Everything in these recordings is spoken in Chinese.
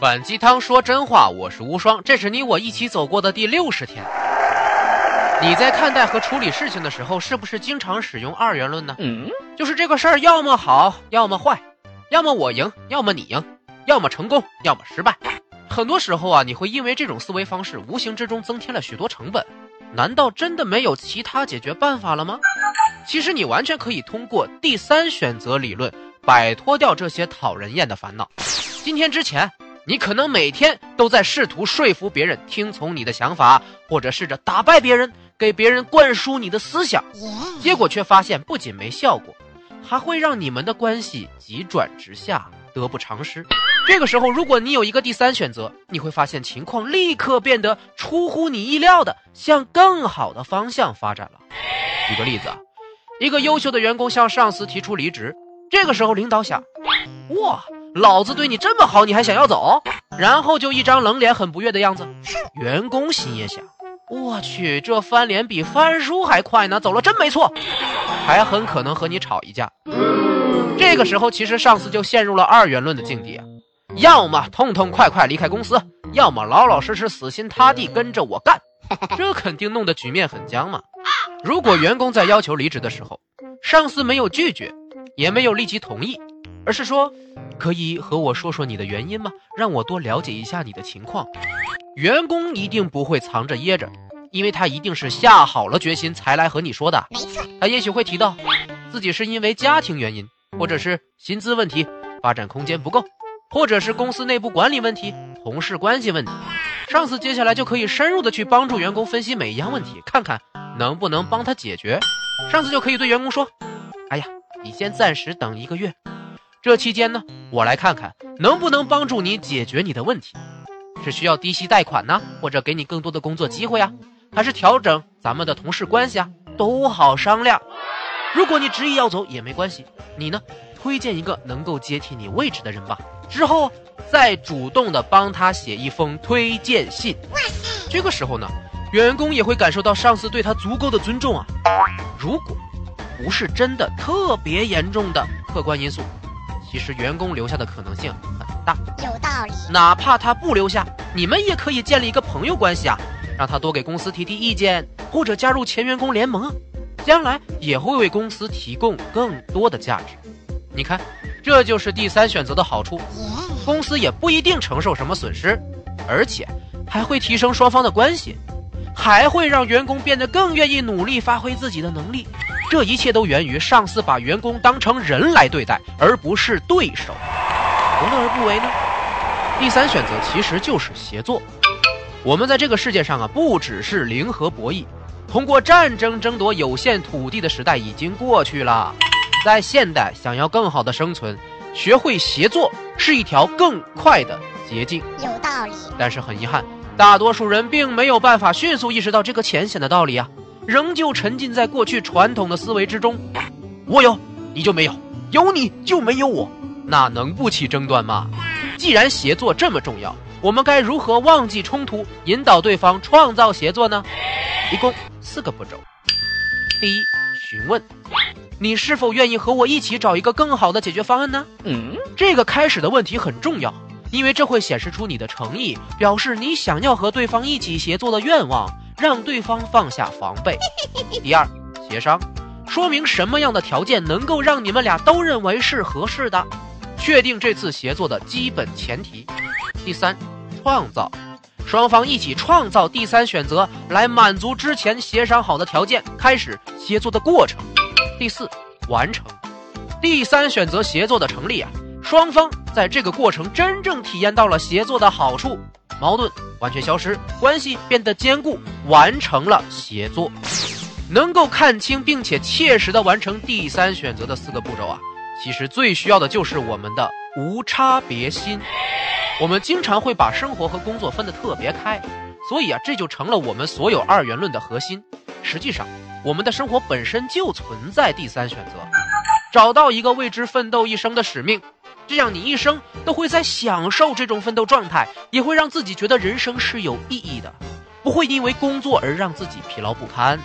反鸡汤说真话，我是无双，这是你我一起走过的第六十天。你在看待和处理事情的时候，是不是经常使用二元论呢？嗯，就是这个事儿要么好，要么坏，要么我赢，要么你赢，要么成功，要么失败。很多时候啊，你会因为这种思维方式，无形之中增添了许多成本。难道真的没有其他解决办法了吗？其实你完全可以通过第三选择理论，摆脱掉这些讨人厌的烦恼。今天之前。你可能每天都在试图说服别人听从你的想法，或者试着打败别人，给别人灌输你的思想，结果却发现不仅没效果，还会让你们的关系急转直下，得不偿失。这个时候，如果你有一个第三选择，你会发现情况立刻变得出乎你意料的向更好的方向发展了。举个例子啊，一个优秀的员工向上司提出离职，这个时候领导想，哇。老子对你这么好，你还想要走？然后就一张冷脸，很不悦的样子。员工心也想：我去，这翻脸比翻书还快呢，走了真没错。还很可能和你吵一架。这个时候，其实上司就陷入了二元论的境地啊：要么痛痛快快离开公司，要么老老实实死心塌地跟着我干。这肯定弄得局面很僵嘛。如果员工在要求离职的时候，上司没有拒绝，也没有立即同意。而是说，可以和我说说你的原因吗？让我多了解一下你的情况。员工一定不会藏着掖着，因为他一定是下好了决心才来和你说的。没错，他也许会提到自己是因为家庭原因，或者是薪资问题、发展空间不够，或者是公司内部管理问题、同事关系问题。上司接下来就可以深入的去帮助员工分析每一样问题，看看能不能帮他解决。上司就可以对员工说：“哎呀，你先暂时等一个月。”这期间呢，我来看看能不能帮助你解决你的问题，是需要低息贷款呢，或者给你更多的工作机会啊，还是调整咱们的同事关系啊，都好商量。如果你执意要走也没关系，你呢推荐一个能够接替你位置的人吧，之后再主动的帮他写一封推荐信。这个时候呢，员工也会感受到上司对他足够的尊重啊。如果不是真的特别严重的客观因素。其实员工留下的可能性很大，有道理。哪怕他不留下，你们也可以建立一个朋友关系啊，让他多给公司提提意见，或者加入前员工联盟，将来也会为公司提供更多的价值。你看，这就是第三选择的好处，公司也不一定承受什么损失，而且还会提升双方的关系，还会让员工变得更愿意努力发挥自己的能力。这一切都源于上司把员工当成人来对待，而不是对手。何乐而不为呢？第三选择其实就是协作。我们在这个世界上啊，不只是零和博弈，通过战争争夺有限土地的时代已经过去了。在现代，想要更好的生存，学会协作是一条更快的捷径。有道理。但是很遗憾，大多数人并没有办法迅速意识到这个浅显的道理啊。仍旧沉浸在过去传统的思维之中，我有你就没有，有你就没有我，那能不起争端吗？既然协作这么重要，我们该如何忘记冲突，引导对方创造协作呢？一共四个步骤。第一，询问你是否愿意和我一起找一个更好的解决方案呢？嗯，这个开始的问题很重要，因为这会显示出你的诚意，表示你想要和对方一起协作的愿望。让对方放下防备。第二，协商，说明什么样的条件能够让你们俩都认为是合适的，确定这次协作的基本前提。第三，创造，双方一起创造第三选择来满足之前协商好的条件，开始协作的过程。第四，完成，第三选择协作的成立啊，双方在这个过程真正体验到了协作的好处。矛盾完全消失，关系变得坚固，完成了协作。能够看清并且切实的完成第三选择的四个步骤啊，其实最需要的就是我们的无差别心。我们经常会把生活和工作分得特别开，所以啊，这就成了我们所有二元论的核心。实际上，我们的生活本身就存在第三选择，找到一个为之奋斗一生的使命。这样，你一生都会在享受这种奋斗状态，也会让自己觉得人生是有意义的，不会因为工作而让自己疲劳不堪。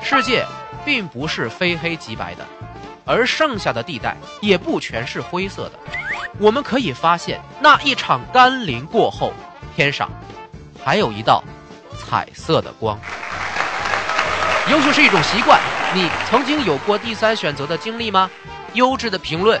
世界并不是非黑即白的，而剩下的地带也不全是灰色的。我们可以发现，那一场甘霖过后，天上还有一道彩色的光。优秀是一种习惯，你曾经有过第三选择的经历吗？优质的评论